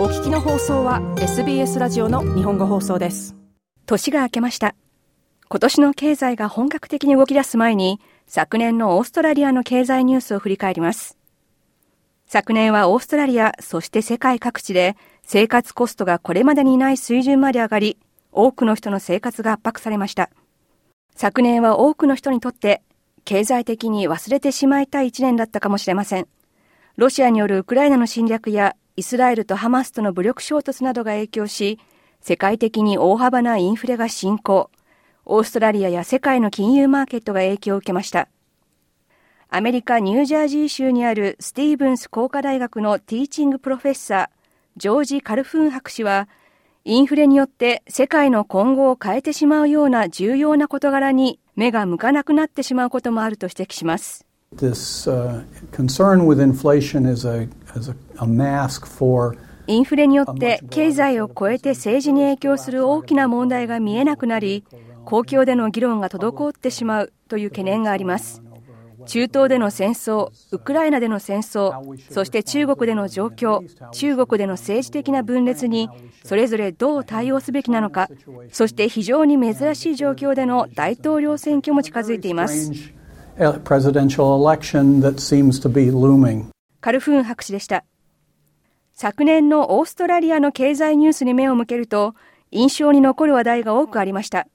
お聞きの放送は SBS ラジオの日本語放送です。年が明けました。今年の経済が本格的に動き出す前に昨年のオーストラリアの経済ニュースを振り返ります。昨年はオーストラリアそして世界各地で生活コストがこれまでにない水準まで上がり多くの人の生活が圧迫されました。昨年は多くの人にとって経済的に忘れてしまいたい一年だったかもしれません。ロシアによるウクライナの侵略やイスラエルとハマスとの武力衝突などが影響し、世界的に大幅なインフレが進行。オーストラリアや世界の金融マーケットが影響を受けました。アメリカ・ニュージャージー州にあるスティーブンス工科大学のティーチングプロフェッサー、ジョージ・カルフーン博士は、インフレによって世界の今後を変えてしまうような重要な事柄に目が向かなくなってしまうこともあると指摘します。This, uh, concern with inflation is a, is a, a mask for インフレによって経済を超えて政治に影響する大きな問題が見えなくなり、公共での議論が滞ってしまうという懸念があります。中東での戦争、ウクライナでの戦争、そして中国での状況、中国での政治的な分裂にそれぞれどう対応すべきなのか、そして非常に珍しい状況での大統領選挙も近づいています。Presidential election that seems to be looming. カルフーン博士でした。昨年のオーストラリアの経済ニュースに目を向けると、印象に残る話題が多くありました。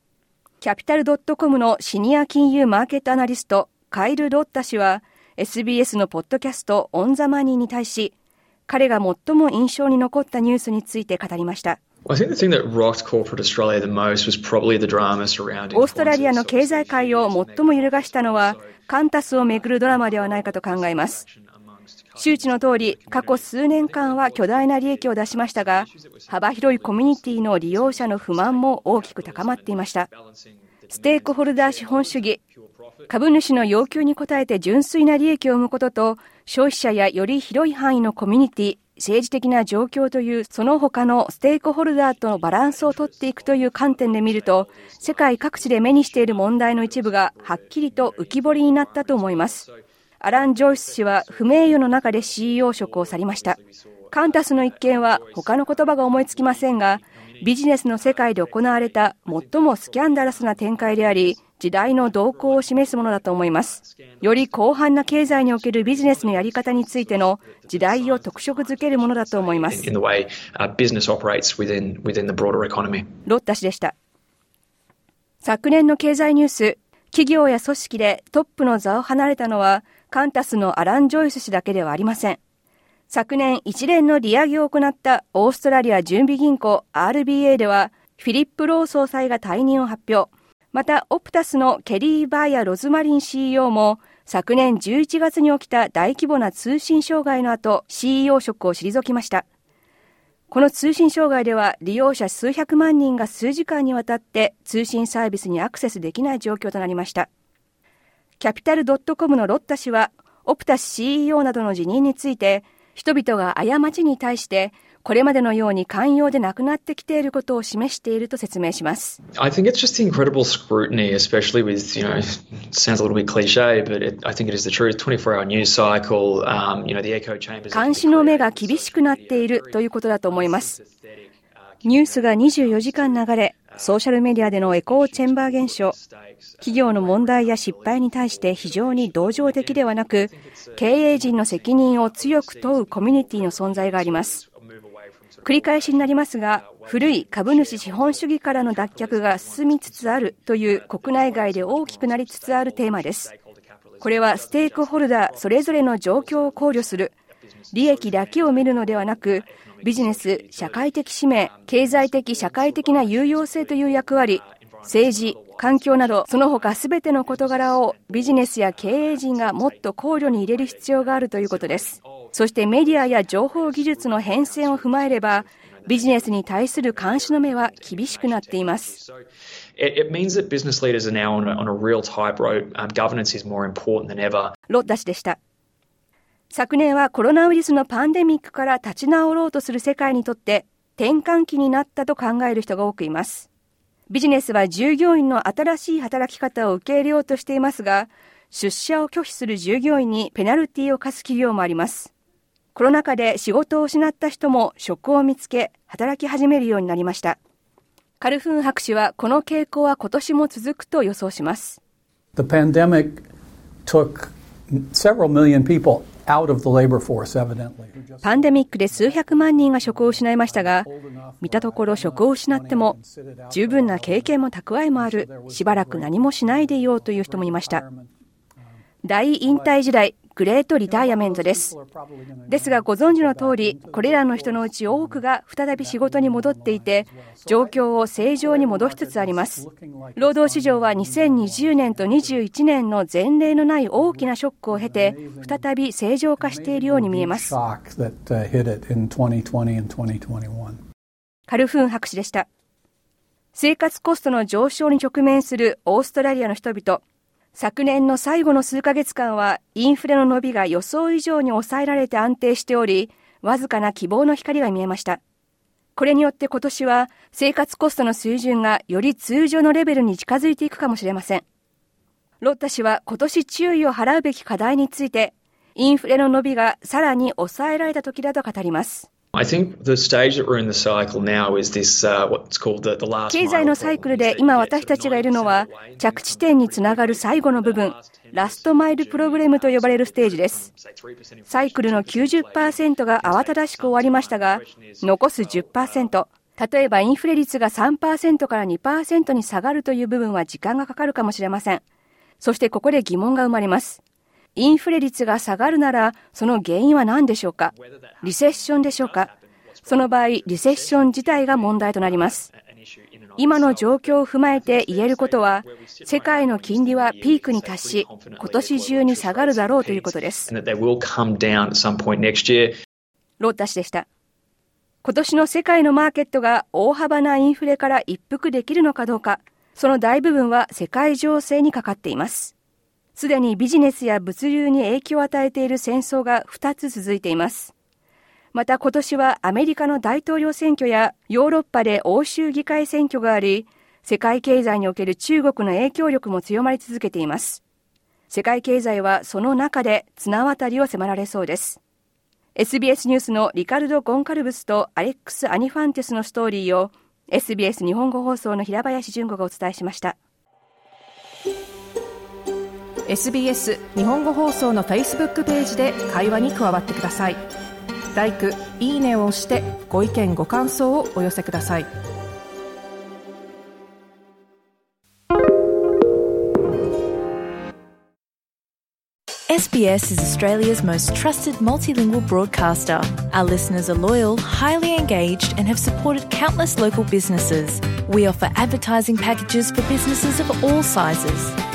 キャピタルドットコムのシニア金融マーケットアナリスト、カイル・ロッタ氏は、SBS のポッドキャストオン・ザ・マニーに対し、彼が最も印象に残ったニュースについて語りました。オーストラリアの経済界を最も揺るがしたのは、カンタスをめぐるドラマではないかと考えます。周知の通り、過去数年間は巨大な利益を出しましたが、幅広いコミュニティの利用者の不満も大きく高まっていました。ステークホルダー資本主義、株主の要求に応えて純粋な利益を生むことと、消費者やより広い範囲のコミュニティ、政治的な状況というその他のステークホルダーとのバランスをとっていくという観点で見ると世界各地で目にしている問題の一部がはっきりと浮き彫りになったと思います。アラン・ジョイス氏は不名誉の中で CEO 職を去りました。カンタスの一件は他の言葉が思いつきませんがビジネスの世界で行われた最もスキャンダラスな展開であり時代の動向を示すものだと思います。より広範な経済におけるビジネスのやり方についての時代を特色づけるものだと思います。ロッタ氏でした。昨年の経済ニュース、企業や組織でトップの座を離れたのは、カンタスのアラン・ジョイス氏だけではありません。昨年一連の利上げを行ったオーストラリア準備銀行 RBA では、フィリップ・ロー総裁が退任を発表。また、オプタスのケリー・バイヤー・ロズマリン CEO も、昨年11月に起きた大規模な通信障害の後、CEO 職を退きました。この通信障害では、利用者数百万人が数時間にわたって通信サービスにアクセスできない状況となりました。キャピタルドットコムのロッタ氏は、オプタス CEO などの辞任について、人々が過ちに対してこれまでのように寛容でなくなってきていることを示していると説明します。I think it's just incredible scrutiny, especially with, you know, sounds a little bit cliche, but it, I think it is the truth. 24-hour news cycle, um, you know, the echo chambers. 監視の目が厳しくなっているということだと思います。ニュースが24時間流れ、ソーシャルメディアでのエコーチェンバー現象、企業の問題や失敗に対して非常に同情的ではなく、経営陣の責任を強く問うコミュニティの存在があります。繰り返しになりますが、古い株主資本主義からの脱却が進みつつあるという国内外で大きくなりつつあるテーマです。これはステークホルダーそれぞれの状況を考慮する、利益だけを見るのではなく、ビジネス、社会的使命、経済的、社会的な有用性という役割、政治、環境など、その他すべての事柄をビジネスや経営陣がもっと考慮に入れる必要があるということです。そしてメディアや情報技術の変遷を踏まえれば、ビジネスに対する監視の目は厳しくなっています。Um. ロッダ氏でした。昨年はコロナウイルスのパンデミックから立ち直ろうとする世界にとって転換期になったと考える人が多くいます。ビジネスは従業員の新しい働き方を受け入れようとしていますが、出社を拒否する従業員にペナルティを課す企業もあります。コロナ禍で仕事を失った人も職を見つけ、働き始めるようになりました。カルフーン博士はこの傾向は今年も続くと予想します。The pandemic took several million people パンデミックで数百万人が職を失いましたが、見たところ職を失っても、十分な経験も蓄えもある、しばらく何もしないでいようという人もいました。大引退時代、グレートリタイアメントです。ですがご存知の通り、これらの人のうち多くが再び仕事に戻っていて、状況を正常に戻しつつあります。労働市場は2020年と21年の前例のない大きなショックを経て、再び正常化しているように見えます。カルフーン博士でした。生活コストの上昇に直面するオーストラリアの人々。昨年の最後の数ヶ月間はインフレの伸びが予想以上に抑えられて安定しており、わずかな希望の光が見えました。これによって今年は生活コストの水準がより通常のレベルに近づいていくかもしれません。ロッタ氏は今年注意を払うべき課題について、インフレの伸びがさらに抑えられた時だと語ります。経済のサイクルで今私たちがいるのは着地点につながる最後の部分ラストマイルプログラムと呼ばれるステージです。サイクルの90%が慌ただしく終わりましたが残す10%例えばインフレ率が3%から2%に下がるという部分は時間がかかるかもしれません。そしてここで疑問が生まれます。インフレ率が下がるなら、その原因は何でしょうか？リセッションでしょうか？その場合、リセッション自体が問題となります。今の状況を踏まえて言えることは、世界の金利はピークに達し、今年中に下がるだろうということです。ロッタ氏でした。今年の世界のマーケットが大幅なインフレから一服できるのかどうか、その大部分は世界情勢にかかっています。すでにビジネスや物流に影響を与えている戦争が2つ続いています。また今年はアメリカの大統領選挙やヨーロッパで欧州議会選挙があり、世界経済における中国の影響力も強まり続けています。世界経済はその中で綱渡りを迫られそうです。SBS ニュースのリカルド・ゴンカルブスとアレックス・アニファンテスのストーリーを SBS 日本語放送の平林純子がお伝えしました。SBS 日本語放送の Facebook ページで会話に加わってください like いいねを押してご意見ご感想をお寄せください SBS is Australia's most trusted multilingual broadcaster. Our listeners are loyal, highly engaged, and have supported countless local businesses. We offer advertising packages for businesses of all sizes.